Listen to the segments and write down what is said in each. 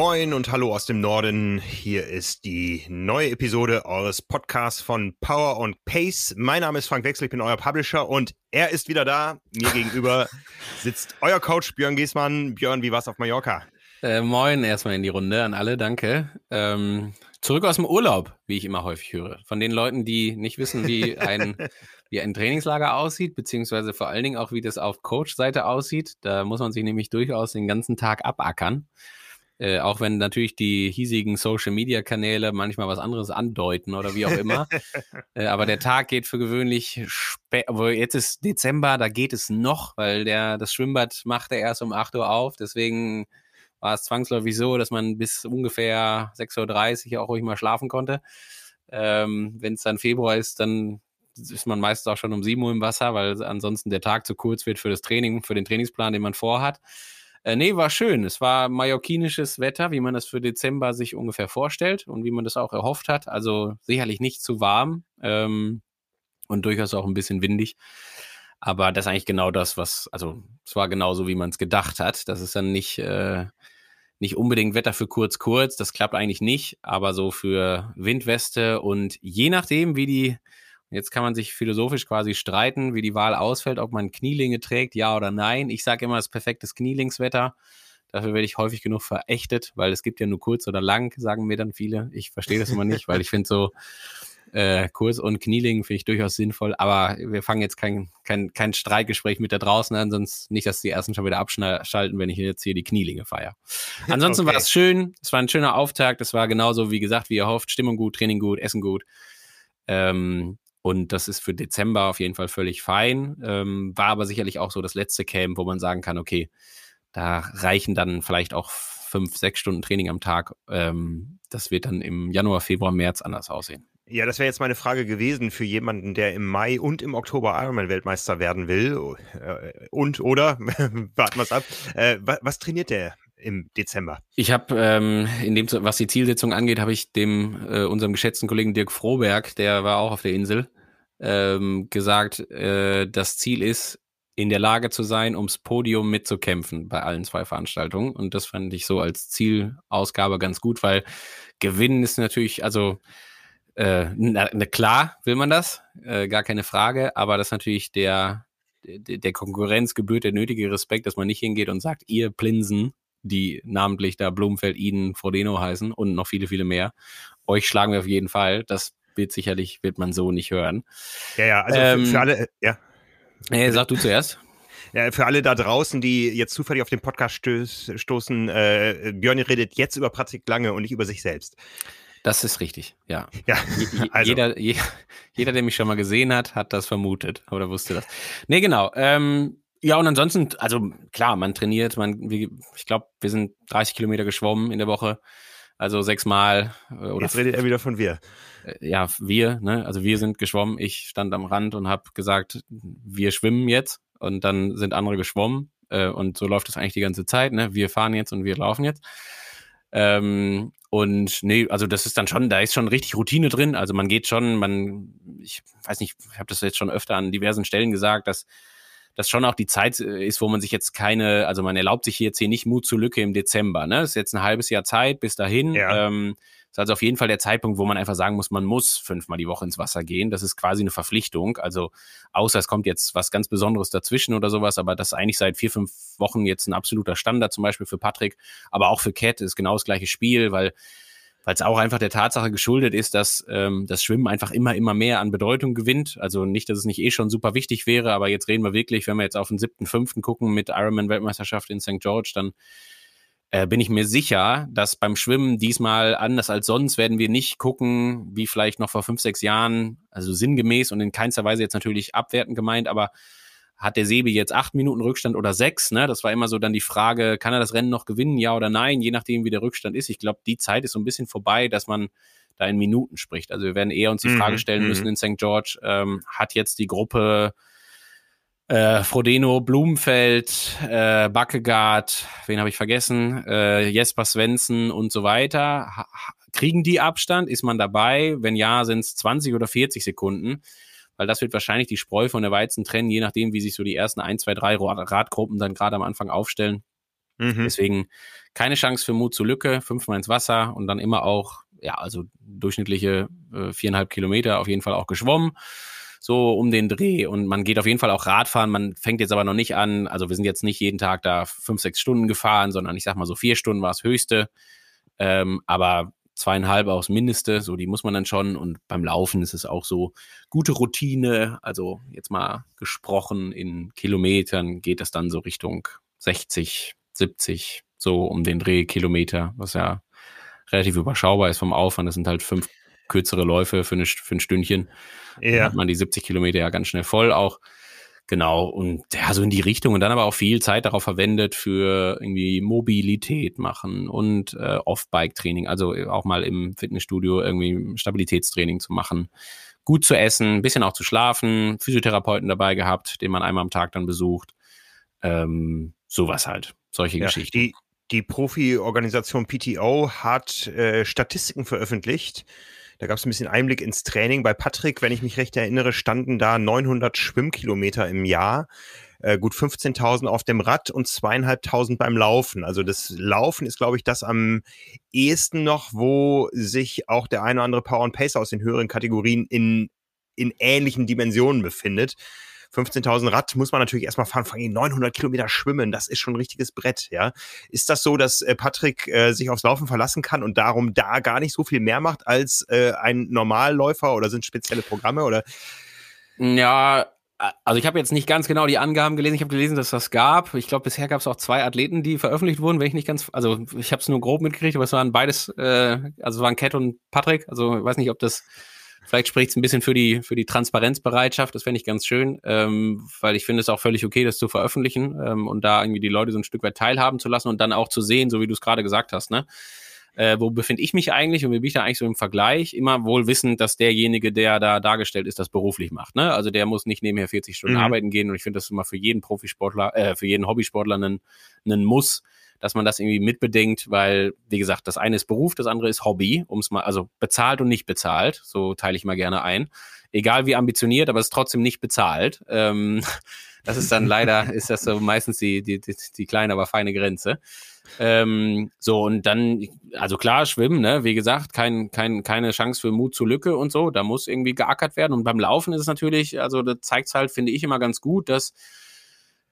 Moin und hallo aus dem Norden. Hier ist die neue Episode eures Podcasts von Power und Pace. Mein Name ist Frank Wechsel, ich bin euer Publisher und er ist wieder da. Mir gegenüber sitzt euer Coach Björn Giesmann. Björn, wie war's auf Mallorca? Äh, moin erstmal in die Runde an alle, danke. Ähm, zurück aus dem Urlaub, wie ich immer häufig höre. Von den Leuten, die nicht wissen, wie ein, wie ein Trainingslager aussieht, beziehungsweise vor allen Dingen auch, wie das auf Coach-Seite aussieht. Da muss man sich nämlich durchaus den ganzen Tag abackern. Äh, auch wenn natürlich die hiesigen Social-Media-Kanäle manchmal was anderes andeuten oder wie auch immer. äh, aber der Tag geht für gewöhnlich spät, jetzt ist Dezember, da geht es noch, weil der, das Schwimmbad macht er erst um 8 Uhr auf. Deswegen war es zwangsläufig so, dass man bis ungefähr 6.30 Uhr auch ruhig mal schlafen konnte. Ähm, wenn es dann Februar ist, dann ist man meistens auch schon um 7 Uhr im Wasser, weil ansonsten der Tag zu kurz wird für das Training, für den Trainingsplan, den man vorhat. Äh, nee, war schön. Es war mallorquinisches Wetter, wie man das für Dezember sich ungefähr vorstellt und wie man das auch erhofft hat. Also sicherlich nicht zu warm ähm, und durchaus auch ein bisschen windig. Aber das ist eigentlich genau das, was, also es war genauso, wie man es gedacht hat. Das ist dann nicht, äh, nicht unbedingt Wetter für kurz, kurz. Das klappt eigentlich nicht, aber so für Windweste und je nachdem, wie die, jetzt kann man sich philosophisch quasi streiten, wie die Wahl ausfällt, ob man Knielinge trägt, ja oder nein. Ich sage immer, das perfektes Knielingswetter. Dafür werde ich häufig genug verächtet, weil es gibt ja nur kurz oder lang, sagen mir dann viele. Ich verstehe das immer nicht, weil ich finde so äh, kurz und Knieling finde ich durchaus sinnvoll. Aber wir fangen jetzt kein, kein, kein Streitgespräch mit da draußen an, sonst nicht, dass die ersten schon wieder abschalten, wenn ich jetzt hier die Knielinge feiere. Ansonsten Okay. war es schön. Es war ein schöner Auftakt. Es war genauso, wie gesagt, wie ihr hofft. Stimmung gut, Training gut, Essen gut. Ähm, und das ist für Dezember auf jeden Fall völlig fein. Ähm, war aber sicherlich auch so das letzte Camp, wo man sagen kann, okay, da reichen dann vielleicht auch fünf, sechs Stunden Training am Tag. Ähm, das wird dann im Januar, Februar, März anders aussehen. Ja, das wäre jetzt meine Frage gewesen für jemanden, der im Mai und im Oktober Ironman-Weltmeister werden will. Äh, Und, oder? Warten wir es ab. Äh, wa- was trainiert der im Dezember? Ich habe, ähm, in dem, was die Zielsetzung angeht, habe ich dem äh, unserem geschätzten Kollegen Dirk Froberg, der war auch auf der Insel, ähm, gesagt, äh, das Ziel ist, in der Lage zu sein, ums Podium mitzukämpfen bei allen zwei Veranstaltungen. Und das fand ich so als Zielausgabe ganz gut, weil gewinnen ist natürlich, also äh, na, na klar will man das, äh, gar keine Frage, aber das ist natürlich der, der, der Konkurrenz gebührt der nötige Respekt, dass man nicht hingeht und sagt, ihr Plinsen, die namentlich da Blumenfeld, Iden, Frodeno heißen und noch viele, viele mehr, euch schlagen wir auf jeden Fall. Das wird sicherlich, wird man so nicht hören. Ja, ja, also Ähm, für, für alle, ja. Äh, sag du zuerst. Ja, für alle da draußen, die jetzt zufällig auf den Podcast stöß, stoßen, äh, Björn redet jetzt über Patrick Lange und nicht über sich selbst. Das ist richtig, ja. Ja, also. jeder, je, jeder, der mich schon mal gesehen hat, hat das vermutet oder wusste das. Nee, genau. Ähm, ja, und ansonsten, also klar, man trainiert, man, ich glaube, wir sind 30 Kilometer geschwommen in der Woche, also sechsmal äh, oder Jetzt redet er wieder von wir. äh, ja, wir, ne? Also wir sind geschwommen. Ich stand am Rand und habe gesagt, wir schwimmen jetzt und dann sind andere geschwommen äh, und so läuft es eigentlich die ganze Zeit, ne? Wir fahren jetzt und wir laufen jetzt. Ähm, und nee, also das ist dann schon, da ist schon richtig Routine drin. Also man geht schon, man, ich weiß nicht, ich habe das jetzt schon öfter an diversen Stellen gesagt, dass das schon auch die Zeit äh, ist, wo man sich jetzt keine, also man erlaubt sich jetzt hier nicht Mut zur Lücke im Dezember. Ne? Ist jetzt ein halbes Jahr Zeit bis dahin. Ja. Ähm, ist also auf jeden Fall der Zeitpunkt, wo man einfach sagen muss, man muss fünfmal die Woche ins Wasser gehen. Das ist quasi eine Verpflichtung. Also außer es kommt jetzt was ganz Besonderes dazwischen oder sowas, aber das ist eigentlich seit vier, fünf Wochen jetzt ein absoluter Standard, zum Beispiel für Patrick, aber auch für Cat ist genau das gleiche Spiel, weil weil es auch einfach der Tatsache geschuldet ist, dass ähm, das Schwimmen einfach immer, immer mehr an Bedeutung gewinnt. Also nicht, dass es nicht eh schon super wichtig wäre, aber jetzt reden wir wirklich, wenn wir jetzt auf den siebten, fünften gucken mit Ironman-Weltmeisterschaft in St. George, dann äh, bin ich mir sicher, dass beim Schwimmen diesmal anders als sonst werden wir nicht gucken, wie vielleicht noch vor fünf, sechs Jahren, also sinngemäß und in keinster Weise jetzt natürlich abwertend gemeint, aber hat der Sebi jetzt acht Minuten Rückstand oder sechs? Ne? Das war immer so dann die Frage, kann er das Rennen noch gewinnen, ja oder nein, je nachdem, wie der Rückstand ist. Ich glaube, die Zeit ist so ein bisschen vorbei, dass man da in Minuten spricht. Also wir werden eher uns die Frage mhm, stellen müssen mhm. in St. George, ähm, hat jetzt die Gruppe äh, Frodeno, Blumenfeld, äh, Backegaard, wen habe ich vergessen, äh, Jesper Svensson und so weiter. Ha kriegen die Abstand? Ist man dabei? Wenn ja, sind es 20 oder 40 Sekunden weil das wird wahrscheinlich die Spreu von der Weizen trennen, je nachdem, wie sich so die ersten ein, zwei, drei Radgruppen dann gerade am Anfang aufstellen. Mhm. Deswegen keine Chance für Mut zur Lücke, fünfmal ins Wasser und dann immer auch, ja, also durchschnittliche äh, viereinhalb Kilometer auf jeden Fall auch geschwommen so um den Dreh und man geht auf jeden Fall auch Radfahren. Man fängt jetzt aber noch nicht an, also wir sind jetzt nicht jeden Tag da fünf, sechs Stunden gefahren, sondern ich sag mal so vier Stunden war das höchste. Ähm, aber zweieinhalb aufs Mindeste, so die muss man dann schon. Und beim Laufen ist es auch so gute Routine. Also jetzt mal gesprochen in Kilometern geht das dann so Richtung 60, 70, so um den Dreh Kilometer, was ja relativ überschaubar ist vom Aufwand. Das sind halt fünf kürzere Läufe für, eine, für ein Stündchen. Ja. Dann hat man die 70 Kilometer ja ganz schnell voll auch. Genau, und ja, so in die Richtung und dann aber auch viel Zeit darauf verwendet für irgendwie Mobilität machen und äh, Off-Bike-Training, also auch mal im Fitnessstudio irgendwie Stabilitätstraining zu machen, gut zu essen, ein bisschen auch zu schlafen, Physiotherapeuten dabei gehabt, den man einmal am Tag dann besucht. Ähm, sowas halt, solche ja, Geschichten. Die, die Profi-Organisation PTO hat äh, Statistiken veröffentlicht da gab es ein bisschen Einblick ins Training. Bei Patrick, wenn ich mich recht erinnere, standen da 900 Schwimmkilometer im Jahr. Äh, gut 15.000 auf dem Rad und zweieinhalbtausend beim Laufen. Also das Laufen ist, glaube ich, das am ehesten noch, wo sich auch der eine oder andere Power und Pacer aus den höheren Kategorien in, in ähnlichen Dimensionen befindet. 15.000 Rad muss man natürlich erstmal fahren, allem 900 Kilometer schwimmen, das ist schon ein richtiges Brett, ja. Ist das so, dass äh, Patrick äh, sich aufs Laufen verlassen kann und darum da gar nicht so viel mehr macht als äh, ein Normalläufer oder sind spezielle Programme oder? Ja, also ich habe jetzt nicht ganz genau die Angaben gelesen. Ich habe gelesen, dass das gab. Ich glaube, bisher gab es auch zwei Athleten, die veröffentlicht wurden, wenn ich nicht ganz, also ich habe es nur grob mitgekriegt, aber es waren beides, äh, also es waren Cat und Patrick. Also ich weiß nicht, ob das Vielleicht spricht es ein bisschen für die, für die Transparenzbereitschaft, das fände ich ganz schön, ähm, weil ich finde es auch völlig okay, das zu veröffentlichen ähm, und da irgendwie die Leute so ein Stück weit teilhaben zu lassen und dann auch zu sehen, so wie du es gerade gesagt hast, ne? Äh, wo befinde ich mich eigentlich und wie bin ich da eigentlich so im Vergleich? Immer wohl wissend, dass derjenige, der da dargestellt ist, das beruflich macht. Ne? Also der muss nicht nebenher 40 Stunden mhm. arbeiten gehen und ich finde das immer für jeden Profisportler, äh, für jeden Hobbysportler einen, einen Muss, dass man das irgendwie mitbedenkt, weil, wie gesagt, das eine ist Beruf, das andere ist Hobby, um es mal, also bezahlt und nicht bezahlt, so teile ich mal gerne ein. Egal wie ambitioniert, aber es ist trotzdem nicht bezahlt. Ähm, das ist dann leider, ist das so meistens die, die, die, die kleine, aber feine Grenze. Ähm, so, und dann, also klar, schwimmen, ne, wie gesagt, kein, kein, keine Chance für Mut zur Lücke und so, da muss irgendwie geackert werden. Und beim Laufen ist es natürlich, also da zeigt es halt, finde ich, immer ganz gut, dass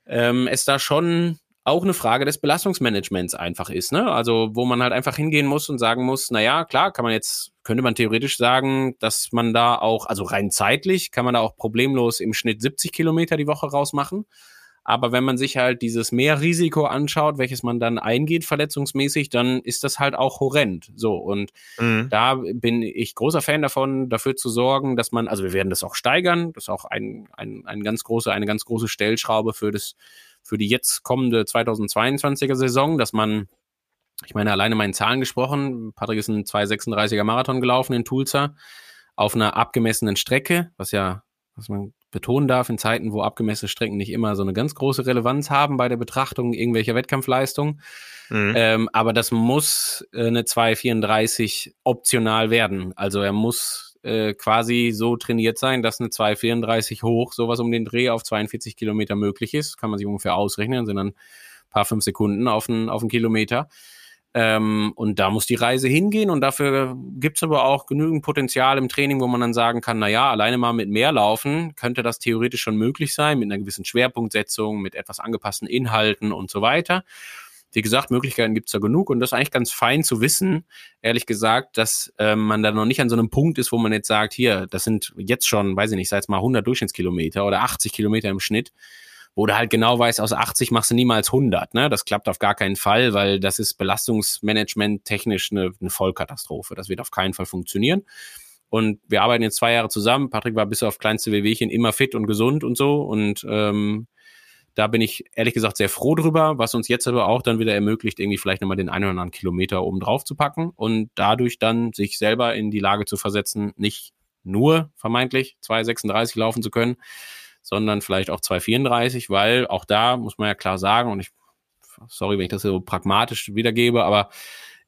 ähm, es da schon auch eine Frage des Belastungsmanagements einfach ist, ne? Also, wo man halt einfach hingehen muss und sagen muss, na ja, klar, kann man jetzt, könnte man theoretisch sagen, dass man da auch, also rein zeitlich, kann man da auch problemlos im Schnitt 70 Kilometer die Woche rausmachen. Aber wenn man sich halt dieses Mehrrisiko anschaut, welches man dann eingeht, verletzungsmäßig, dann ist das halt auch horrend. So. Und mhm. da bin ich großer Fan davon, dafür zu sorgen, dass man, also wir werden das auch steigern. Das ist auch ein, ein, ein ganz große, eine ganz große Stellschraube für das für die jetzt kommende 2022er Saison, dass man, ich meine, alleine meinen Zahlen gesprochen, Patrick ist ein 236er Marathon gelaufen in Tulsa auf einer abgemessenen Strecke, was ja, was man betonen darf, in Zeiten, wo abgemessene Strecken nicht immer so eine ganz große Relevanz haben bei der Betrachtung irgendwelcher Wettkampfleistungen. Mhm. Ähm, aber das muss äh, eine 234 optional werden. Also er muss äh, quasi so trainiert sein, dass eine 234 hoch, sowas um den Dreh auf 42 Kilometer möglich ist. Kann man sich ungefähr ausrechnen, sind dann ein paar fünf Sekunden auf einen, auf einen Kilometer. Ähm, und da muss die Reise hingehen und dafür gibt's aber auch genügend Potenzial im Training, wo man dann sagen kann, na ja, alleine mal mit mehr laufen könnte das theoretisch schon möglich sein, mit einer gewissen Schwerpunktsetzung, mit etwas angepassten Inhalten und so weiter. Wie gesagt, Möglichkeiten gibt's da genug und das ist eigentlich ganz fein zu wissen, ehrlich gesagt, dass ähm, man da noch nicht an so einem Punkt ist, wo man jetzt sagt, hier, das sind jetzt schon, weiß ich nicht, sei es mal 100 Durchschnittskilometer oder 80 Kilometer im Schnitt, wo du halt genau weißt, aus 80 machst du niemals 100. Ne? Das klappt auf gar keinen Fall, weil das ist Belastungsmanagement technisch eine, eine Vollkatastrophe. Das wird auf keinen Fall funktionieren. Und wir arbeiten jetzt zwei Jahre zusammen. Patrick war bis auf kleinste Wehwehchen immer fit und gesund und so. Und ähm, da bin ich ehrlich gesagt sehr froh drüber, was uns jetzt aber auch dann wieder ermöglicht, irgendwie vielleicht nochmal den einen oder anderen Kilometer oben drauf zu packen und dadurch dann sich selber in die Lage zu versetzen, nicht nur vermeintlich 2,36 laufen zu können, sondern vielleicht auch 2,34, weil auch da muss man ja klar sagen, und ich, sorry, wenn ich das so pragmatisch wiedergebe, aber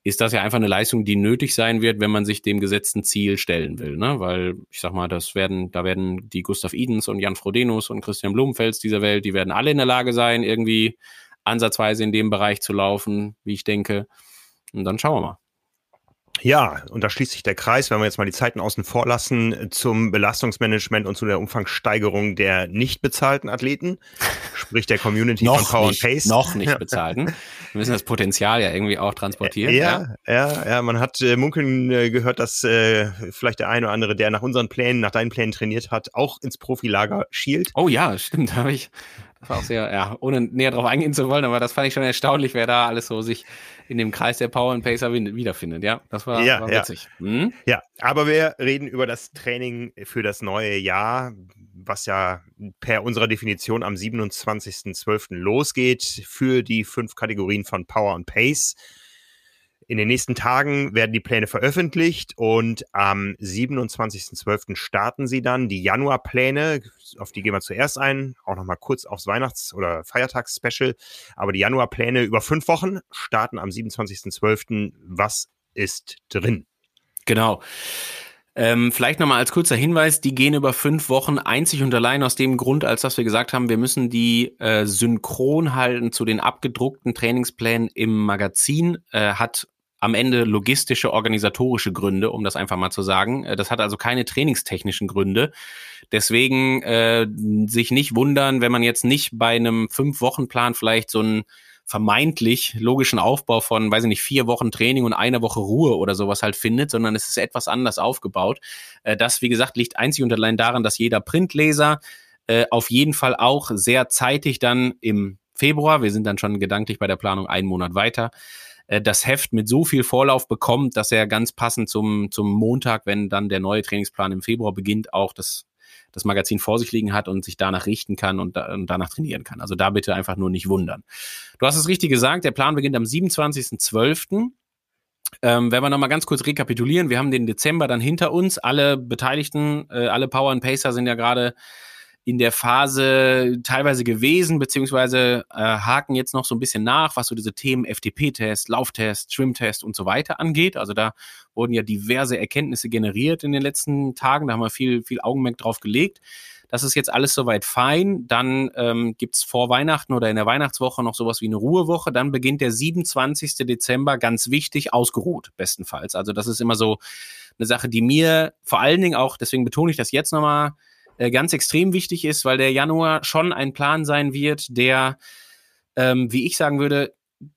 ist das ja einfach eine Leistung, die nötig sein wird, wenn man sich dem gesetzten Ziel stellen will. Ne? Weil ich sag mal, das werden, da werden die Gustav Idens und Jan Frodenus und Christian Blumenfels dieser Welt, die werden alle in der Lage sein, irgendwie ansatzweise in dem Bereich zu laufen, wie ich denke. Und dann schauen wir mal. Ja, und da schließt sich der Kreis, wenn wir jetzt mal die Zeiten außen vor lassen, zum Belastungsmanagement und zu der Umfangssteigerung der nicht bezahlten Athleten, sprich der Community noch von Power nicht, and Pace. Noch nicht bezahlten. Wir müssen das Potenzial ja irgendwie auch transportieren. Ja, ja, ja, man hat äh, munkeln äh, gehört, dass äh, vielleicht der eine oder andere, der nach unseren Plänen, nach deinen Plänen trainiert hat, auch ins Profilager schielt. Oh ja, stimmt, habe ich. Das war auch sehr, ja, ohne näher drauf eingehen zu wollen, aber das fand ich schon erstaunlich, wer da alles so sich in dem Kreis der Power and Pacer wiederfindet. Ja, das war, Ja, war ja. witzig. Hm? Ja, aber wir reden über das Training für das neue Jahr, was ja per unserer Definition am 27.12. losgeht für die fünf Kategorien von Power und Pace. In den nächsten Tagen werden die Pläne veröffentlicht und am 27.12. starten sie dann. Die Januarpläne, auf die gehen wir zuerst ein, auch nochmal kurz aufs Weihnachts- oder Feiertagsspecial. Aber die Januarpläne über fünf Wochen starten am 27.12. Was ist drin? Genau. Ähm, vielleicht nochmal als kurzer Hinweis, die gehen über fünf Wochen einzig und allein aus dem Grund, als dass wir gesagt haben, wir müssen die äh, synchron halten zu den abgedruckten Trainingsplänen im Magazin, äh, hat am Ende logistische, organisatorische Gründe, um das einfach mal zu sagen. Äh, Das hat also keine trainingstechnischen Gründe. Deswegen äh, sich nicht wundern, wenn man jetzt nicht bei einem Fünf-Wochen-Plan vielleicht so einen vermeintlich logischen Aufbau von, weiß ich nicht, vier Wochen Training und einer Woche Ruhe oder sowas halt findet, sondern es ist etwas anders aufgebaut. Äh, Das, wie gesagt, liegt einzig und allein daran, dass jeder Printleser äh, auf jeden Fall auch sehr zeitig dann im Februar, wir sind dann schon gedanklich bei der Planung einen Monat weiter, äh, das Heft mit so viel Vorlauf bekommt, dass er ganz passend zum, zum Montag, wenn dann der neue Trainingsplan im Februar beginnt, auch das, das Magazin vor sich liegen hat und sich danach richten kann und, da, und danach trainieren kann. Also da bitte einfach nur nicht wundern. Du hast es richtig gesagt, der Plan beginnt am 27.12. Ähm, wenn wir nochmal ganz kurz rekapitulieren, wir haben den Dezember dann hinter uns. Alle Beteiligten, äh, alle Power and Pacer sind ja gerade in der Phase teilweise gewesen, beziehungsweise äh, haken jetzt noch so ein bisschen nach, was so diese Themen FTP-Test, Lauftest, Schwimmtest und so weiter angeht. Also da wurden ja diverse Erkenntnisse generiert in den letzten Tagen. Da haben wir viel, viel Augenmerk drauf gelegt. Das ist jetzt alles soweit fein. Dann ähm, gibt's vor Weihnachten oder in der Weihnachtswoche noch sowas wie eine Ruhewoche. Dann beginnt der 27. Dezember, ganz wichtig, ausgeruht, bestenfalls. Also das ist immer so eine Sache, die mir vor allen Dingen auch, deswegen betone ich das jetzt nochmal, äh, ganz extrem wichtig ist, weil der Januar schon ein Plan sein wird, der, ähm, wie ich sagen würde,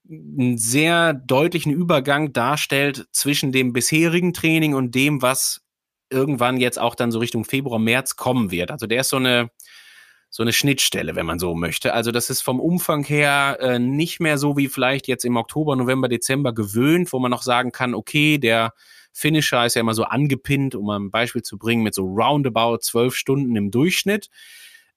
einen sehr deutlichen Übergang darstellt zwischen dem bisherigen Training und dem, was irgendwann jetzt auch dann so Richtung Februar, März kommen wird. Also der ist so eine, so eine Schnittstelle, wenn man so möchte. Also das ist vom Umfang her äh, nicht mehr so wie vielleicht jetzt im Oktober, November, Dezember gewöhnt, wo man noch sagen kann, okay, der Finisher ist ja immer so angepinnt, um mal ein Beispiel zu bringen, mit so roundabout zwölf Stunden im Durchschnitt.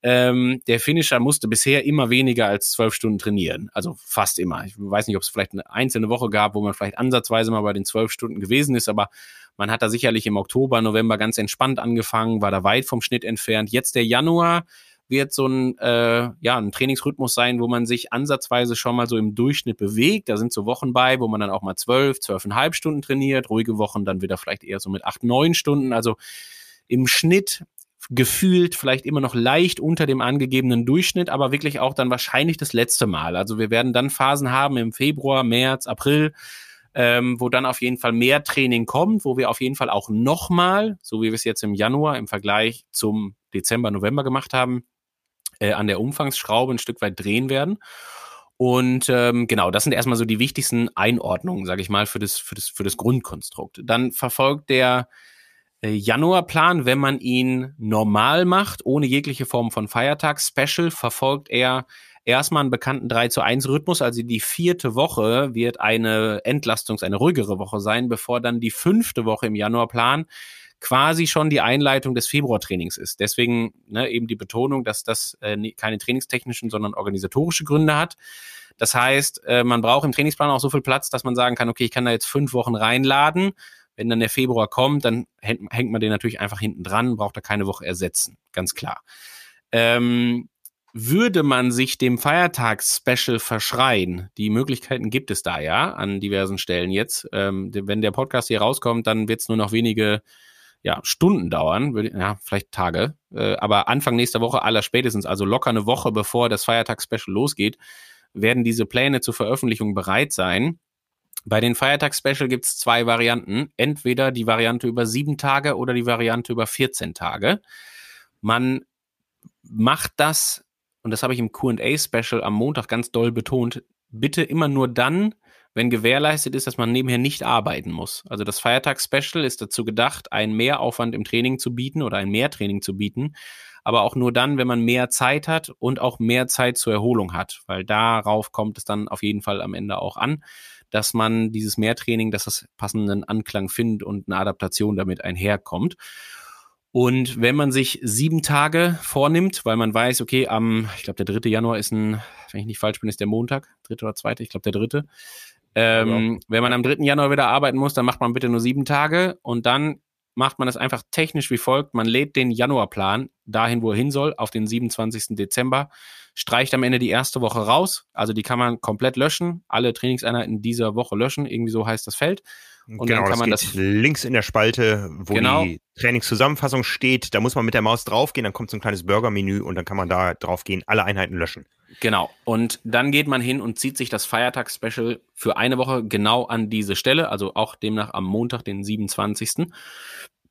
Ähm, der Finisher musste bisher immer weniger als zwölf Stunden trainieren. Also fast immer. Ich weiß nicht, ob es vielleicht eine einzelne Woche gab, wo man vielleicht ansatzweise mal bei den zwölf Stunden gewesen ist, aber man hat da sicherlich im Oktober, November ganz entspannt angefangen, war da weit vom Schnitt entfernt. Jetzt der Januar wird so ein, äh, ja, ein Trainingsrhythmus sein, wo man sich ansatzweise schon mal so im Durchschnitt bewegt. Da sind so Wochen bei, wo man dann auch mal zwölf, zwölfeinhalb Stunden trainiert, ruhige Wochen dann wieder vielleicht eher so mit acht, neun Stunden. Also im Schnitt gefühlt vielleicht immer noch leicht unter dem angegebenen Durchschnitt, aber wirklich auch dann wahrscheinlich das letzte Mal. Also wir werden dann Phasen haben im Februar, März, April, ähm, wo dann auf jeden Fall mehr Training kommt, wo wir auf jeden Fall auch nochmal, so wie wir es jetzt im Januar im Vergleich zum Dezember, November gemacht haben, äh, an der Umfangsschraube ein Stück weit drehen werden. Und ähm, genau, das sind erstmal so die wichtigsten Einordnungen, sage ich mal, für das, für, das, für das Grundkonstrukt. Dann verfolgt der äh, Januarplan, wenn man ihn normal macht, ohne jegliche Form von Feiertags-Special, verfolgt er erstmal einen bekannten 3 zu 1 Rhythmus. Also die vierte Woche wird eine Entlastungs-, eine ruhigere Woche sein, bevor dann die fünfte Woche im Januarplan quasi schon die Einleitung des Februartrainings ist. Deswegen ne, eben die Betonung, dass das äh, keine trainingstechnischen, sondern organisatorische Gründe hat. Das heißt, äh, man braucht im Trainingsplan auch so viel Platz, dass man sagen kann, okay, ich kann da jetzt fünf Wochen reinladen. Wenn dann der Februar kommt, dann hängt, hängt man den natürlich einfach hinten dran, braucht er keine Woche ersetzen, ganz klar. Ähm, würde man sich dem Feiertags-Special verschreien, die Möglichkeiten gibt es da ja an diversen Stellen jetzt. Ähm, wenn der Podcast hier rauskommt, dann wird es nur noch wenige ja, Stunden dauern, ja, vielleicht Tage, äh, aber Anfang nächster Woche aller spätestens, also locker eine Woche bevor das Feiertags-Special losgeht, werden diese Pläne zur Veröffentlichung bereit sein. Bei den Feiertags-Special gibt es zwei Varianten. Entweder die Variante über sieben Tage oder die Variante über 14 Tage. Man macht das und das habe ich im QA-Special am Montag ganz doll betont, bitte immer nur dann, wenn gewährleistet ist, dass man nebenher nicht arbeiten muss. Also das Feiertags-Special ist dazu gedacht, einen Mehraufwand im Training zu bieten oder ein Mehrtraining zu bieten, aber auch nur dann, wenn man mehr Zeit hat und auch mehr Zeit zur Erholung hat, weil darauf kommt es dann auf jeden Fall am Ende auch an, dass man dieses Mehrtraining, dass das passenden Anklang findet und eine Adaptation damit einherkommt. Und wenn man sich sieben Tage vornimmt, weil man weiß, okay, am, ich glaube, der 3. Januar ist ein, wenn ich nicht falsch bin, ist der Montag, dritte oder zweite, ich glaube, der dritte. Ähm, ja. Wenn man am 3. Januar wieder arbeiten muss, dann macht man bitte nur sieben Tage und dann macht man es einfach technisch wie folgt. Man lädt den Januarplan dahin, wo er hin soll, auf den 27. Dezember, streicht am Ende die erste Woche raus. Also die kann man komplett löschen, alle Trainingseinheiten dieser Woche löschen, irgendwie so heißt das Feld. Und genau, dann kann man das, das links in der Spalte, wo genau. die Trainingszusammenfassung steht, da muss man mit der Maus draufgehen, dann kommt so ein kleines Burger-Menü und dann kann man da draufgehen, alle Einheiten löschen. Genau. Und dann geht man hin und zieht sich das Feiertags-Special für eine Woche genau an diese Stelle, also auch demnach am Montag, den 27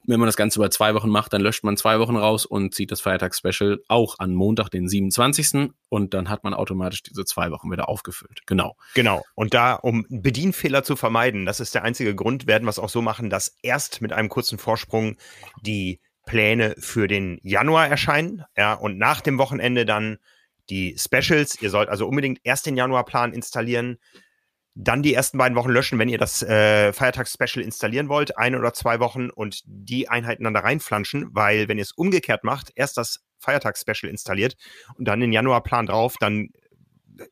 wenn man das Ganze über zwei Wochen macht, dann löscht man zwei Wochen raus und zieht das Feiertagsspecial auch an Montag, den 27. Und dann hat man automatisch diese zwei Wochen wieder aufgefüllt. Genau. Genau. Und da, um Bedienfehler zu vermeiden, das ist der einzige Grund, werden wir es auch so machen, dass erst mit einem kurzen Vorsprung die Pläne für den Januar erscheinen. Ja, und nach dem Wochenende dann die Specials. Ihr sollt also unbedingt erst den Januarplan installieren, dann die ersten beiden Wochen löschen, wenn ihr das äh, Feiertags-Special installieren wollt, eine oder zwei Wochen und die Einheiten dann da reinflanschen, weil wenn ihr es umgekehrt macht, erst das Feiertags-Special installiert und dann den Januarplan drauf, dann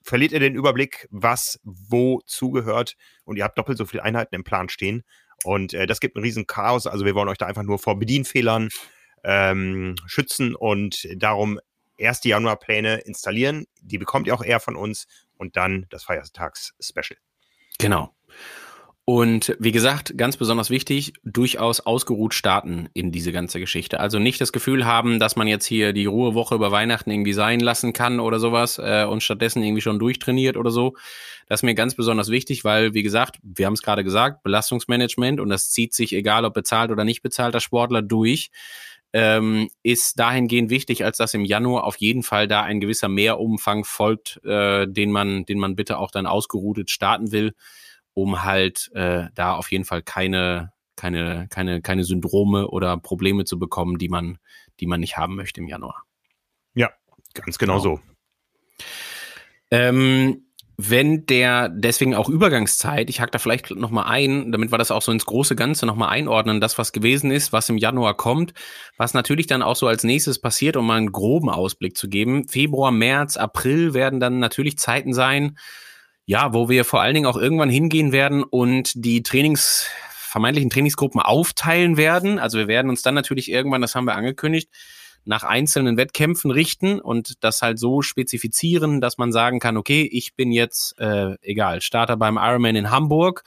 verliert ihr den Überblick, was wo zugehört und ihr habt doppelt so viele Einheiten im Plan stehen und äh, das gibt einen riesen Chaos, also wir wollen euch da einfach nur vor Bedienfehlern ähm, schützen und darum erst die Januarpläne installieren, die bekommt ihr auch eher von uns und dann das Feiertags-Special. Genau. Und wie gesagt, ganz besonders wichtig, durchaus ausgeruht starten in diese ganze Geschichte. Also nicht das Gefühl haben, dass man jetzt hier die Ruhewoche über Weihnachten irgendwie sein lassen kann oder sowas äh, und stattdessen irgendwie schon durchtrainiert oder so. Das ist mir ganz besonders wichtig, weil, wie gesagt, wir haben es gerade gesagt, Belastungsmanagement und das zieht sich, egal ob bezahlt oder nicht bezahlter Sportler, durch ähm, ist dahingehend wichtig, als dass im Januar auf jeden Fall da ein gewisser Mehrumfang folgt, äh, den man, den man bitte auch dann ausgeroutet starten will, um halt äh, da auf jeden Fall keine, keine, keine, keine Syndrome oder Probleme zu bekommen, die man, die man nicht haben möchte im Januar. Ja, ganz genau, genau. so. Ähm, wenn der, deswegen auch Übergangszeit, ich hack da vielleicht nochmal ein, damit wir das auch so ins große Ganze nochmal einordnen, das, was gewesen ist, was im Januar kommt, was natürlich dann auch so als nächstes passiert, um mal einen groben Ausblick zu geben. Februar, März, April werden dann natürlich Zeiten sein, ja, wo wir vor allen Dingen auch irgendwann hingehen werden und die Trainings, vermeintlichen Trainingsgruppen aufteilen werden. Also wir werden uns dann natürlich irgendwann, das haben wir angekündigt, nach einzelnen Wettkämpfen richten und das halt so spezifizieren, dass man sagen kann, okay, ich bin jetzt, äh, egal, Starter beim Ironman in Hamburg.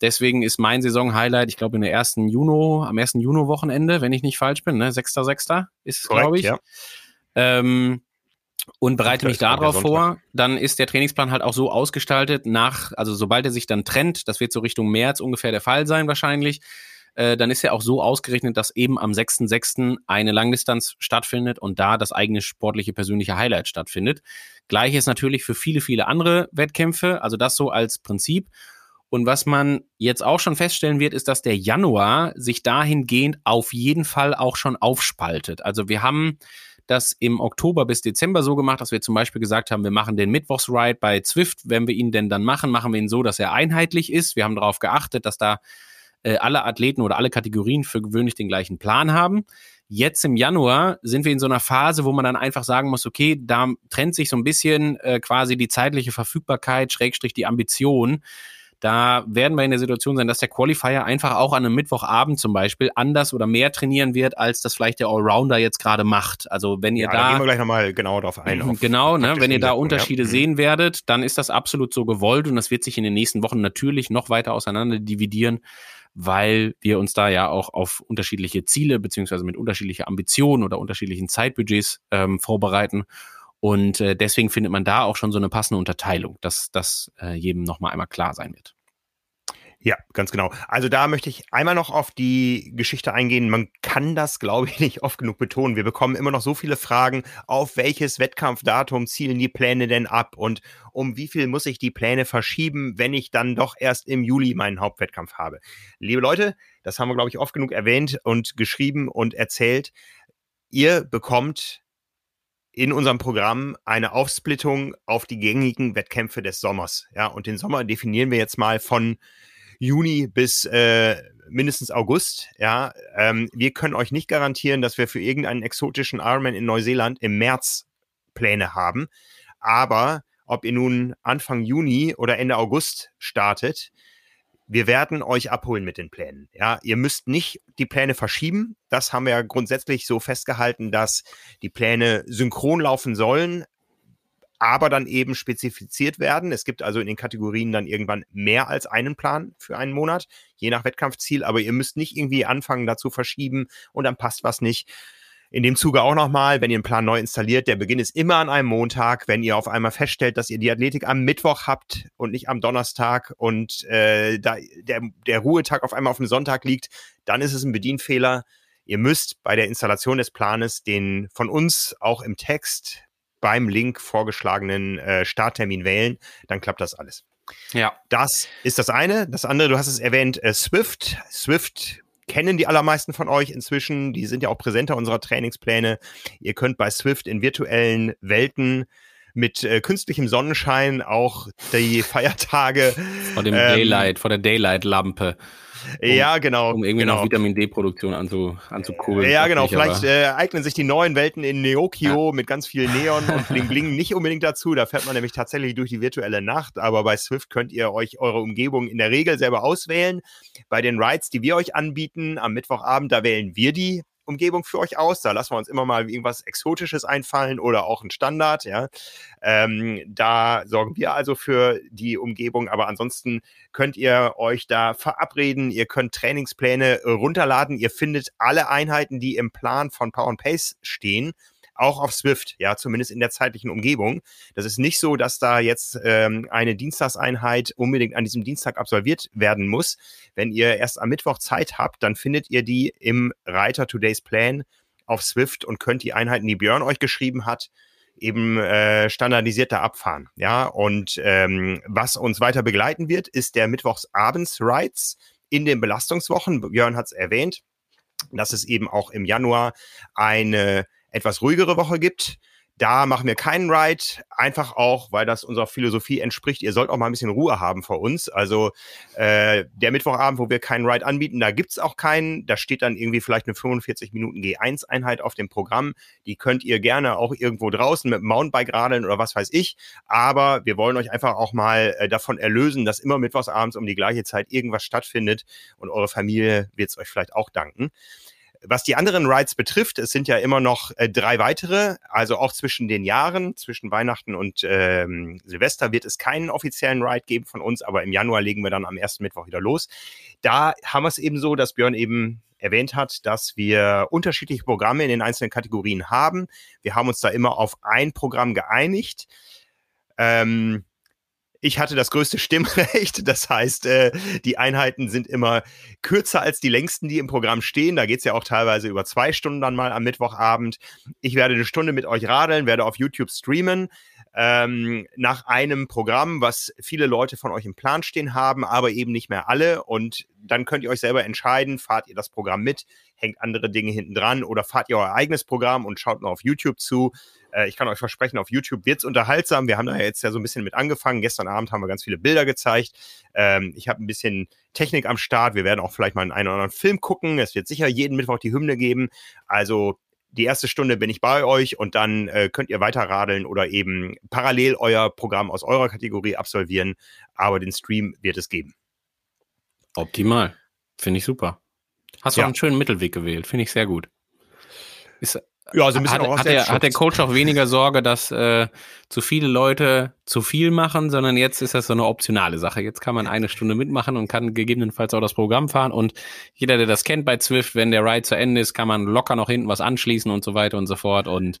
Deswegen ist mein Saison-Highlight, ich glaube, in der ersten Juno, am ersten Juno-Wochenende, wenn ich nicht falsch bin, ne? 6.6. ist es, glaube ich. Ja. Ähm, und bereite mich darauf vor, dann ist der Trainingsplan halt auch so ausgestaltet nach, also sobald er sich dann trennt, das wird so Richtung März ungefähr der Fall sein wahrscheinlich, äh, dann ist ja auch so ausgerechnet, dass eben am 6.6. eine Langdistanz stattfindet und da das eigene sportliche persönliche Highlight stattfindet. Gleiches natürlich für viele, viele andere Wettkämpfe, also das so als Prinzip. Und was man jetzt auch schon feststellen wird, ist, dass der Januar sich dahingehend auf jeden Fall auch schon aufspaltet. Also wir haben das im Oktober bis Dezember so gemacht, dass wir zum Beispiel gesagt haben, wir machen den Mittwochsride bei Zwift. Wenn wir ihn denn dann machen, machen wir ihn so, dass er einheitlich ist. Wir haben darauf geachtet, dass da äh, alle Athleten oder alle Kategorien für gewöhnlich den gleichen Plan haben. Jetzt im Januar sind wir in so einer Phase, wo man dann einfach sagen muss, okay, da trennt sich so ein bisschen äh, quasi die zeitliche Verfügbarkeit, Schrägstrich die Ambition. Da werden wir in der Situation sein, dass der Qualifier einfach auch an einem Mittwochabend zum Beispiel anders oder mehr trainieren wird, als das vielleicht der Allrounder jetzt gerade macht. Also wenn ihr ja, da, da gehen wir gleich nochmal genau darauf ein. Genau, ne, wenn ihr da Unterschiede ja. Mhm. sehen werdet, dann ist das absolut so gewollt und das wird sich in den nächsten Wochen natürlich noch weiter auseinander dividieren, weil wir uns da ja auch auf unterschiedliche Ziele beziehungsweise mit unterschiedlicher Ambitionen oder unterschiedlichen Zeitbudgets ähm, vorbereiten. Und äh, deswegen findet man da auch schon so eine passende Unterteilung, dass das äh, jedem nochmal einmal klar sein wird. Ja, ganz genau. Also da möchte ich einmal noch auf die Geschichte eingehen. Man kann das, glaube ich, nicht oft genug betonen. Wir bekommen immer noch so viele Fragen, auf welches Wettkampfdatum zielen die Pläne denn ab und um wie viel muss ich die Pläne verschieben, wenn ich dann doch erst im Juli meinen Hauptwettkampf habe. Liebe Leute, das haben wir, glaube ich, oft genug erwähnt und geschrieben und erzählt. Ihr bekommt in unserem Programm eine Aufsplittung auf die gängigen Wettkämpfe des Sommers. Ja, und den Sommer definieren wir jetzt mal von Juni bis äh, mindestens August. Ja, ähm, wir können euch nicht garantieren, dass wir für irgendeinen exotischen Ironman in Neuseeland im März Pläne haben. Aber ob ihr nun Anfang Juni oder Ende August startet, wir werden euch abholen mit den Plänen. Ja, ihr müsst nicht die Pläne verschieben. Das haben wir grundsätzlich so festgehalten, dass die Pläne synchron laufen sollen, aber dann eben spezifiziert werden. Es gibt also in den Kategorien dann irgendwann mehr als einen Plan für einen Monat, je nach Wettkampfziel, aber ihr müsst nicht irgendwie anfangen, dazu verschieben und dann passt was nicht. In dem Zuge auch nochmal, wenn ihr einen Plan neu installiert, der Beginn ist immer an einem Montag. Wenn ihr auf einmal feststellt, dass ihr die Athletik am Mittwoch habt und nicht am Donnerstag und äh, da der, der Ruhetag auf einmal auf dem Sonntag liegt, dann ist es ein Bedienfehler. Ihr müsst bei der Installation des Planes den von uns auch im Text beim Link vorgeschlagenen äh, Starttermin wählen, dann klappt das alles. Ja. Das ist das eine. Das andere, du hast es erwähnt, äh, Swift. Swift kennen die allermeisten von euch inzwischen. Die sind ja auch präsenter unserer Trainingspläne. Ihr könnt bei Swift in virtuellen Welten mit äh, künstlichem Sonnenschein auch die Feiertage. Vor dem ähm, Daylight, vor der Daylight-Lampe. Ja, genau. Um irgendwie genau. noch Vitamin D-Produktion anzu, anzukurbeln. Ja, genau. Vielleicht äh, eignen sich die neuen Welten in Neokio mit ganz viel Neon und Bling Bling nicht unbedingt dazu. Da fährt man nämlich tatsächlich durch die virtuelle Nacht. Aber bei Swift könnt ihr euch eure Umgebung in der Regel selber auswählen. Bei den Rides, die wir euch anbieten, am Mittwochabend, da wählen wir die Umgebung für euch aus. Da lassen wir uns immer mal irgendwas Exotisches einfallen oder auch ein Standard, ja. Ähm, da sorgen wir also für die Umgebung, aber ansonsten könnt ihr euch da verabreden. Ihr könnt Trainingspläne runterladen. Ihr findet alle Einheiten, die im Plan von Power and Pace stehen, auch auf Swift, ja, zumindest in der zeitlichen Umgebung. Das ist nicht so, dass da jetzt ähm, eine Dienstagseinheit unbedingt an diesem Dienstag absolviert werden muss. Wenn ihr erst am Mittwoch Zeit habt, dann findet ihr die im Reiter Today's Plan auf Swift und könnt die Einheiten, die Björn euch geschrieben hat, eben äh, standardisierter abfahren. Ja, und ähm, was uns weiter begleiten wird, ist der Mittwochsabends-Rides in den Belastungswochen. Björn hat es erwähnt, dass es eben auch im Januar eine etwas ruhigere Woche gibt. Da machen wir keinen Ride, einfach auch, weil das unserer Philosophie entspricht. Ihr sollt auch mal ein bisschen Ruhe haben vor uns. Also äh, der Mittwochabend, wo wir keinen Ride anbieten, da gibt's auch keinen. Da steht dann irgendwie vielleicht eine 45 Minuten G1-Einheit auf dem Programm. Die könnt ihr gerne auch irgendwo draußen mit Mountainbike radeln oder was weiß ich. Aber wir wollen euch einfach auch mal äh, davon erlösen, dass immer mittwochsabends um die gleiche Zeit irgendwas stattfindet und eure Familie wird's euch vielleicht auch danken. Was die anderen Rides betrifft, es sind ja immer noch äh, drei weitere, also auch zwischen den Jahren, zwischen Weihnachten und ähm, Silvester wird es keinen offiziellen Ride geben von uns, aber im Januar legen wir dann am ersten Mittwoch wieder los. Da haben wir es eben so, dass Björn eben erwähnt hat, dass wir unterschiedliche Programme in den einzelnen Kategorien haben. Wir haben uns da immer auf ein Programm geeinigt. Ähm, ich hatte das größte Stimmrecht. Das heißt, äh, die Einheiten sind immer kürzer als die längsten, die im Programm stehen. Da geht's ja auch teilweise über zwei Stunden dann mal am Mittwochabend. Ich werde eine Stunde mit euch radeln, werde auf YouTube streamen. Ähm, nach einem Programm, was viele Leute von euch im Plan stehen haben, aber eben nicht mehr alle. Und dann könnt ihr euch selber entscheiden, fahrt ihr das Programm mit, hängt andere Dinge hinten dran oder fahrt ihr euer eigenes Programm und schaut nur auf YouTube zu. Äh, ich kann euch versprechen, auf YouTube wird's unterhaltsam. Wir haben da jetzt ja so ein bisschen mit angefangen. Gestern Abend haben wir ganz viele Bilder gezeigt. Ähm, ich habe ein bisschen Technik am Start. Wir werden auch vielleicht mal einen, einen oder anderen Film gucken. Es wird sicher jeden Mittwoch die Hymne geben. Also die erste Stunde bin ich bei euch und dann äh, könnt ihr weiter radeln oder eben parallel euer Programm aus eurer Kategorie absolvieren. Aber den Stream wird es geben. Optimal. Finde ich super. Hast du Ja. einen schönen Mittelweg gewählt. Finde ich sehr gut. Ist, Ja, so ein bisschen hat, auch hat, der, hat der. Coach auch weniger Sorge, dass äh, zu viele Leute zu viel machen, sondern jetzt ist das so eine optionale Sache. Jetzt kann man eine Stunde mitmachen und kann gegebenenfalls auch das Programm fahren. Und jeder, der das kennt bei Zwift, wenn der Ride zu Ende ist, kann man locker noch hinten was anschließen und so weiter und so fort. Und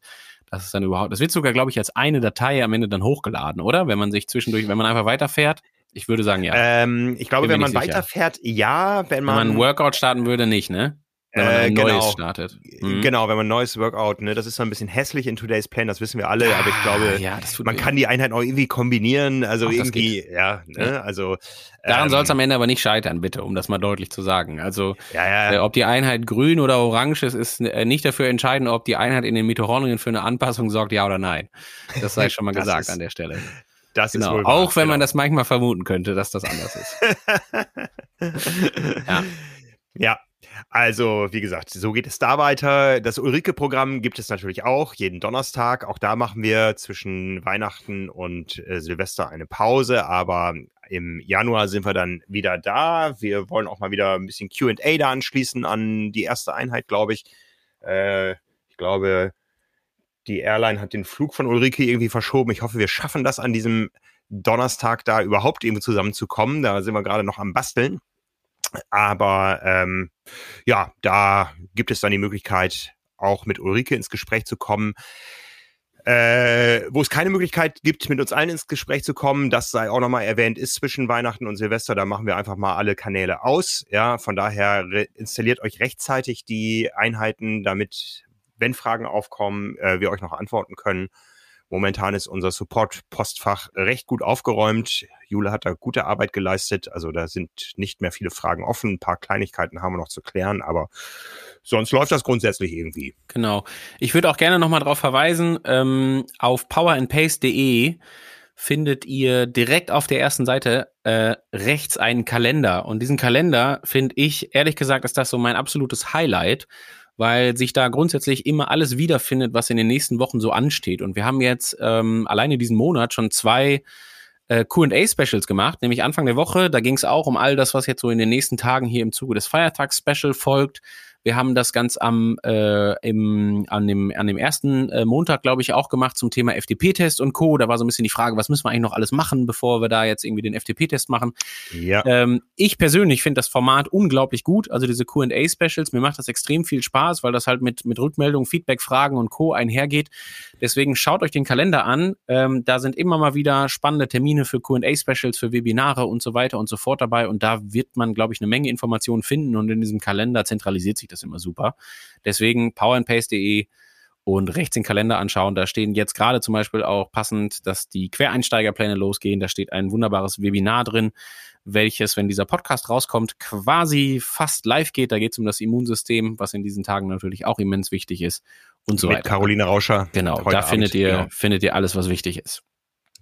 das ist dann überhaupt, das wird sogar, glaube ich, als eine Datei am Ende dann hochgeladen, oder? Wenn man sich zwischendurch, wenn man einfach weiterfährt. Ich würde sagen, ja. Ähm, ich glaube, wenn man sicher. weiterfährt, ja, wenn wenn man, man ein Workout starten würde, nicht, ne? Wenn man Äh, ein neues genau. startet. Mhm. Genau, wenn man ein neues Workout, ne, das ist so ein bisschen hässlich in Today's Plan, das wissen wir alle, aber ich glaube, Ah, ja, das tut man kann die Einheiten auch irgendwie kombinieren, also Ach, irgendwie, ja, ne, Ja. also Daran ähm, soll es am Ende aber nicht scheitern, bitte, um das mal deutlich zu sagen. Also, ja, ja, äh, ob die Einheit grün oder orange ist, ist äh, nicht dafür entscheidend, ob die Einheit in den Mitochondrien für eine Anpassung sorgt, ja oder nein. Das sei schon mal gesagt ist an der Stelle. das ist Genau. wohl wahr, Auch wenn man genau. das manchmal vermuten könnte, dass das anders ist. Ja. Ja, also wie gesagt, so geht es da weiter. Das Ulrike-Programm gibt es natürlich auch jeden Donnerstag. Auch da machen wir zwischen Weihnachten und äh, Silvester eine Pause, aber im Januar sind wir dann wieder da. Wir wollen auch mal wieder ein bisschen QA da anschließen an die erste Einheit, glaube ich. Äh, ich glaube, die Airline hat den Flug von Ulrike irgendwie verschoben. Ich hoffe, wir schaffen das an diesem Donnerstag da überhaupt irgendwie zusammenzukommen. Da sind wir gerade noch am Basteln. Aber ähm, ja, da gibt es dann die Möglichkeit, auch mit Ulrike ins Gespräch zu kommen. Äh, wo es keine Möglichkeit gibt, mit uns allen ins Gespräch zu kommen, das sei auch nochmal erwähnt, ist zwischen Weihnachten und Silvester, da machen wir einfach mal alle Kanäle aus. Ja, von daher installiert euch rechtzeitig die Einheiten, damit, wenn Fragen aufkommen, äh, wir euch noch antworten können. Momentan ist unser Support-Postfach recht gut aufgeräumt. Jule hat da gute Arbeit geleistet. Also da sind nicht mehr viele Fragen offen. Ein paar Kleinigkeiten haben wir noch zu klären, aber sonst läuft das grundsätzlich irgendwie. Genau. Ich würde auch gerne nochmal darauf verweisen, ähm, auf powerandpace.de findet ihr direkt auf der ersten Seite äh, rechts einen Kalender. Und diesen Kalender finde ich, ehrlich gesagt, ist das so mein absolutes Highlight, weil sich da grundsätzlich immer alles wiederfindet, was in den nächsten Wochen so ansteht. Und wir haben jetzt ähm, alleine diesen Monat schon zwei äh, QA-Specials gemacht, nämlich Anfang der Woche. Da ging es auch um all das, was jetzt so in den nächsten Tagen hier im Zuge des Feiertags-Special folgt. Wir haben das ganz am äh, im, an, dem, an dem ersten äh, Montag, glaube ich, auch gemacht zum Thema FTP-Test und Co. Da war so ein bisschen die Frage, was müssen wir eigentlich noch alles machen, bevor wir da jetzt irgendwie den FTP-Test machen. Ja. Ähm, ich persönlich finde das Format unglaublich gut, also diese QA-Specials. Mir macht das extrem viel Spaß, weil das halt mit, mit Rückmeldungen, Feedback, Fragen und Co. einhergeht. Deswegen schaut euch den Kalender an. Ähm, da sind immer mal wieder spannende Termine für QA-Specials, für Webinare und so weiter und so fort dabei. Und da wird man, glaube ich, eine Menge Informationen finden. Und in diesem Kalender zentralisiert sich das immer super. Deswegen powerandpace.de und rechts den Kalender anschauen. Da stehen jetzt gerade zum Beispiel auch passend, dass die Quereinsteigerpläne losgehen. Da steht ein wunderbares Webinar drin, welches, wenn dieser Podcast rauskommt, quasi fast live geht. Da geht es um das Immunsystem, was in diesen Tagen natürlich auch immens wichtig ist und so mit weiter. Caroline Rauscher. Genau, da Abend, findet ihr, Genau. findet ihr alles, was wichtig ist.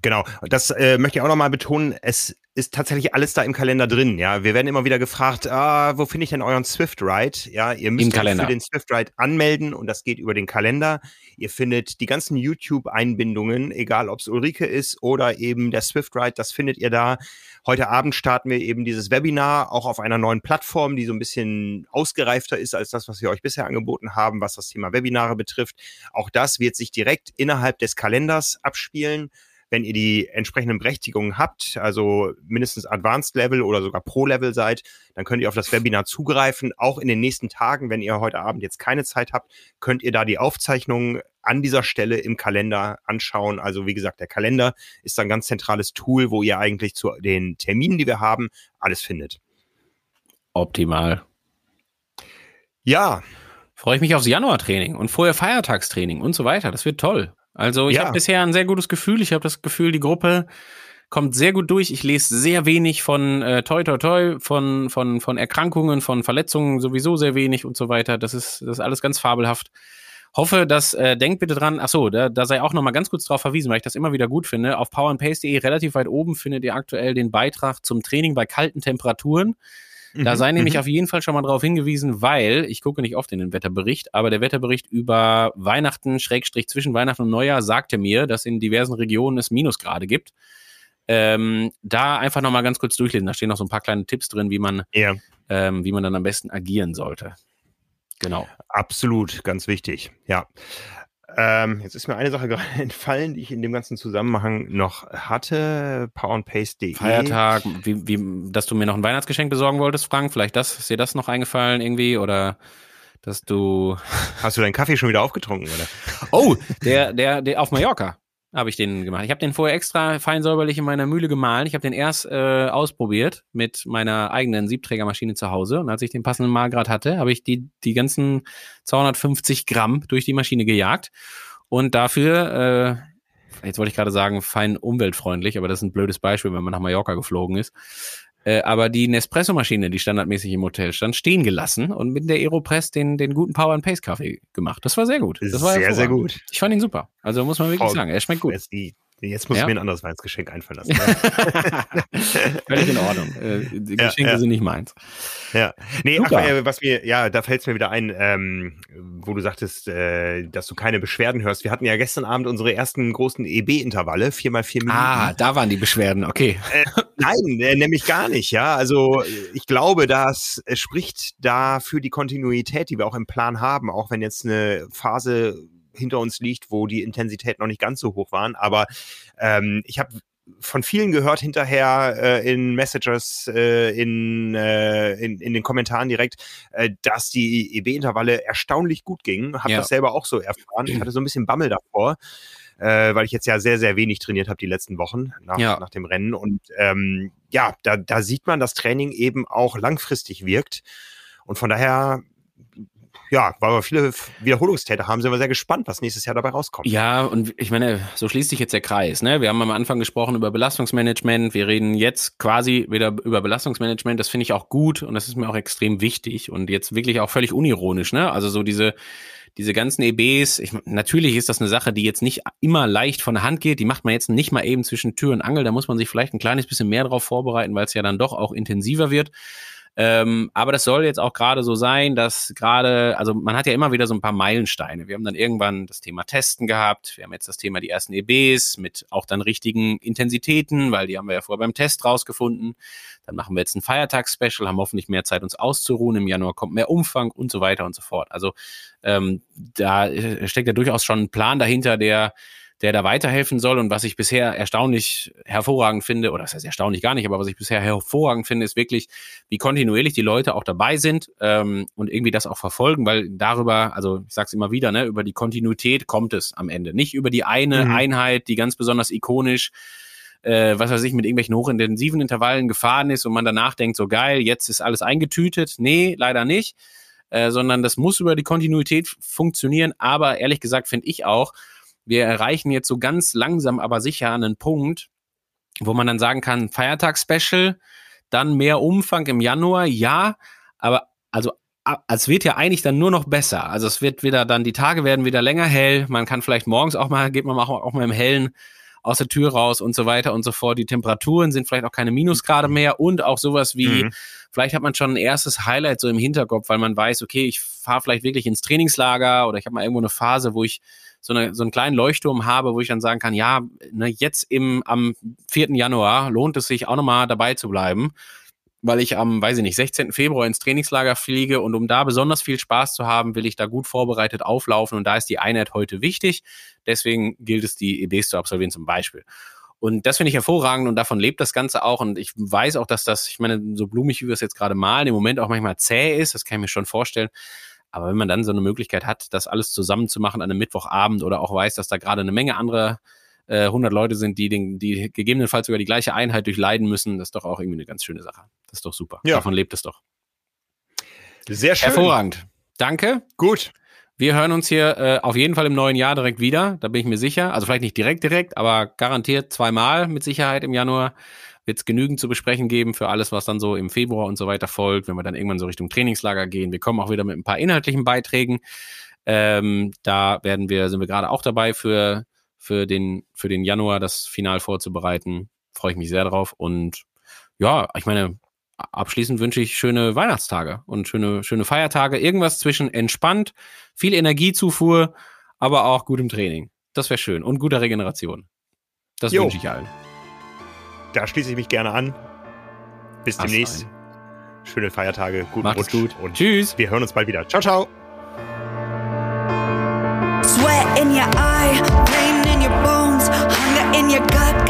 Genau, das äh, möchte ich auch nochmal betonen. Es ist tatsächlich alles da im Kalender drin. Ja, wir werden immer wieder gefragt, ah, wo finde ich denn euren Swift Ride? Ja, ihr müsst euch für den Swift Ride anmelden und das geht über den Kalender. Ihr findet die ganzen YouTube-Einbindungen, egal ob es Ulrike ist oder eben der Swift Ride, das findet ihr da. Heute Abend starten wir eben dieses Webinar auch auf einer neuen Plattform, die so ein bisschen ausgereifter ist als das, was wir euch bisher angeboten haben, was das Thema Webinare betrifft. Auch das wird sich direkt innerhalb des Kalenders abspielen. Wenn ihr die entsprechenden Berechtigungen habt, also mindestens Advanced Level oder sogar Pro Level seid, dann könnt ihr auf das Webinar zugreifen. Auch in den nächsten Tagen, wenn ihr heute Abend jetzt keine Zeit habt, könnt ihr da die Aufzeichnungen an dieser Stelle im Kalender anschauen. Also wie gesagt, der Kalender ist ein ganz zentrales Tool, wo ihr eigentlich zu den Terminen, die wir haben, alles findet. Optimal. Ja. Freue ich mich aufs Januartraining und vorher Feiertagstraining und so weiter. Das wird toll. Also ich Ja. habe bisher ein sehr gutes Gefühl. Ich habe das Gefühl, die Gruppe kommt sehr gut durch. Ich lese sehr wenig von äh, toi toi toi, von, von, von Erkrankungen, von Verletzungen sowieso sehr wenig und so weiter. Das ist, das ist alles ganz fabelhaft. Hoffe, dass, äh, denkt bitte dran, ach so, da, da sei auch nochmal ganz kurz drauf verwiesen, weil ich das immer wieder gut finde. Auf powerandpace.de relativ weit oben findet ihr aktuell den Beitrag zum Training bei kalten Temperaturen. Da Mhm, sei nämlich mhm. auf jeden Fall schon mal darauf hingewiesen, weil ich gucke nicht oft in den Wetterbericht, aber der Wetterbericht über Weihnachten, Schrägstrich zwischen Weihnachten und Neujahr, sagte mir, dass in diversen Regionen es Minusgrade gibt. Ähm, da einfach nochmal ganz kurz durchlesen. Da stehen noch so ein paar kleine Tipps drin, wie man, Ja, ähm, wie man dann am besten agieren sollte. Genau. absolut, ganz wichtig. Ja. Ähm, jetzt ist mir eine Sache gerade entfallen, die ich in dem ganzen Zusammenhang noch hatte. Powerandpace.de. Feiertag, wie, wie, dass du mir noch ein Weihnachtsgeschenk besorgen wolltest, Frank. Vielleicht das, ist dir das noch eingefallen irgendwie? Oder dass du. Hast du deinen Kaffee schon wieder aufgetrunken, oder? Oh, der, der, der auf Mallorca habe ich den gemacht. Ich habe den vorher extra fein säuberlich in meiner Mühle gemahlen. Ich habe den erst äh, ausprobiert mit meiner eigenen Siebträgermaschine zu Hause. Und als ich den passenden Mahlgrad hatte, habe ich die, die ganzen 250 Gramm durch die Maschine gejagt. Und dafür, äh, jetzt wollte ich gerade sagen, fein umweltfreundlich, aber das ist ein blödes Beispiel, wenn man nach Mallorca geflogen ist. Äh, aber die Nespresso-Maschine, die standardmäßig im Hotel stand, stehen gelassen und mit der Aeropress den, den guten Power and Pace Kaffee gemacht. Das war sehr gut. Das war sehr, sehr gut. Ich fand ihn super. Also muss man wirklich Oh, sagen, er schmeckt gut. Jetzt, muss Ja. ich mir ein anderes Weihnachtsgeschenk einfallen lassen. Völlig in Ordnung. Äh, Ja, Geschenke ja. sind nicht meins. Ja, nee, ach, äh, was mir, ja, da fällt es mir wieder ein, ähm, wo du sagtest, äh, dass du keine Beschwerden hörst. Wir hatten ja gestern Abend unsere ersten großen EB-Intervalle, vier mal vier Minuten. Ah, da waren die Beschwerden. Okay. Nein, äh, nämlich gar nicht, ja. Also äh, ich glaube, das äh, spricht da für die Kontinuität, die wir auch im Plan haben, auch wenn jetzt eine Phase hinter uns liegt, wo die Intensität noch nicht ganz so hoch waren. Aber ähm, ich habe von vielen gehört hinterher äh, in Messages, äh, in, äh, in, in den Kommentaren direkt, äh, dass die EB-Intervalle erstaunlich gut gingen. Habe Ja. das selber auch so erfahren. Ich hatte so ein bisschen Bammel davor, äh, weil ich jetzt ja sehr, sehr wenig trainiert habe die letzten Wochen nach, Ja. nach dem Rennen. Und ähm, ja, da, da sieht man, dass Training eben auch langfristig wirkt. Und von daher, ja, weil wir viele Wiederholungstäter haben, sind wir sehr gespannt, was nächstes Jahr dabei rauskommt. Ja, und ich meine, so schließt sich jetzt der Kreis. Ne? Wir haben am Anfang gesprochen über Belastungsmanagement. Wir reden jetzt quasi wieder über Belastungsmanagement. Das finde ich auch gut und das ist mir auch extrem wichtig und jetzt wirklich auch völlig unironisch. Ne? Also so diese diese ganzen EBs, ich, natürlich ist das eine Sache, die jetzt nicht immer leicht von der Hand geht. Die macht man jetzt nicht mal eben zwischen Tür und Angel. Da muss man sich vielleicht ein kleines bisschen mehr drauf vorbereiten, weil es ja dann doch auch intensiver wird. Ähm, aber das soll jetzt auch gerade so sein, dass gerade, also man hat ja immer wieder so ein paar Meilensteine. Wir haben dann irgendwann das Thema Testen gehabt. Wir haben jetzt das Thema die ersten EBs mit auch dann richtigen Intensitäten, weil die haben wir ja vorher beim Test rausgefunden. Dann machen wir jetzt ein Feiertagsspecial, haben hoffentlich mehr Zeit, uns auszuruhen. Im Januar kommt mehr Umfang und so weiter und so fort. Also ähm, da äh, steckt ja durchaus schon ein Plan dahinter, der der da weiterhelfen soll. Und was ich bisher erstaunlich hervorragend finde, oder das heißt erstaunlich gar nicht, aber was ich bisher hervorragend finde, ist wirklich, wie kontinuierlich die Leute auch dabei sind ähm, und irgendwie das auch verfolgen, weil darüber, also ich sag's immer wieder, ne, über die Kontinuität kommt es am Ende. Nicht über die eine Mhm. Einheit, die ganz besonders ikonisch äh, was weiß ich, mit irgendwelchen hochintensiven Intervallen gefahren ist und man danach denkt, so geil, jetzt ist alles eingetütet. Nee, leider nicht. Äh, sondern das muss über die Kontinuität funktionieren. Aber ehrlich gesagt finde ich auch, wir erreichen jetzt so ganz langsam, aber sicher einen Punkt, wo man dann sagen kann, Feiertagsspecial, dann mehr Umfang im Januar, ja, aber also es wird ja eigentlich dann nur noch besser. Also es wird wieder dann, die Tage werden wieder länger hell, man kann vielleicht morgens auch mal, geht man auch, auch mal im Hellen aus der Tür raus und so weiter und so fort. Die Temperaturen sind vielleicht auch keine Minusgrade mehr und auch sowas wie, Mhm. vielleicht hat man schon ein erstes Highlight so im Hinterkopf, weil man weiß, okay, ich fahre vielleicht wirklich ins Trainingslager oder ich habe mal irgendwo eine Phase, wo ich so, eine, so einen kleinen Leuchtturm habe, wo ich dann sagen kann, ja, ne, jetzt im, am 4. Januar lohnt es sich auch nochmal dabei zu bleiben, weil ich am, weiß ich nicht, 16. Februar ins Trainingslager fliege und um da besonders viel Spaß zu haben, will ich da gut vorbereitet auflaufen und da ist die Einheit heute wichtig. Deswegen gilt es, die EBs zu absolvieren zum Beispiel. Und das finde ich hervorragend und davon lebt das Ganze auch. Und ich weiß auch, dass das, ich meine, so blumig wie wir es jetzt gerade malen, im Moment auch manchmal zäh ist. Das kann ich mir schon vorstellen. Aber wenn man dann so eine Möglichkeit hat, das alles zusammen zu machen an einem Mittwochabend oder auch weiß, dass da gerade eine Menge andere äh, 100 Leute sind, die, den, die gegebenenfalls sogar die gleiche Einheit durchleiden müssen, das ist doch auch irgendwie eine ganz schöne Sache. Das ist doch super. Ja. Davon lebt es doch. Sehr schön. Hervorragend. Danke. Gut. Wir hören uns hier äh, auf jeden Fall im neuen Jahr direkt wieder. Da bin ich mir sicher. Also vielleicht nicht direkt, direkt, aber garantiert zweimal mit Sicherheit im Januar wird es genügend zu besprechen geben für alles, was dann so im Februar und so weiter folgt, wenn wir dann irgendwann so Richtung Trainingslager gehen. Wir kommen auch wieder mit ein paar inhaltlichen Beiträgen. Ähm, da werden wir, sind wir gerade auch dabei für, für, den, für den Januar das Final vorzubereiten. Freue ich mich sehr drauf. Und ja, ich meine, abschließend wünsche ich schöne Weihnachtstage und schöne, schöne Feiertage. Irgendwas zwischen entspannt, viel Energiezufuhr, aber auch gutem Training. Das wäre schön. Und guter Regeneration. Das Jo. wünsche ich allen. Da schließe ich mich gerne an. Bis Ach, demnächst. Schöne Feiertage, guten Macht Rutsch gut. und Tschüss. wir hören uns bald wieder. Ciao, ciao. Sweat in your eye, pain in your bones, hunger in your gut,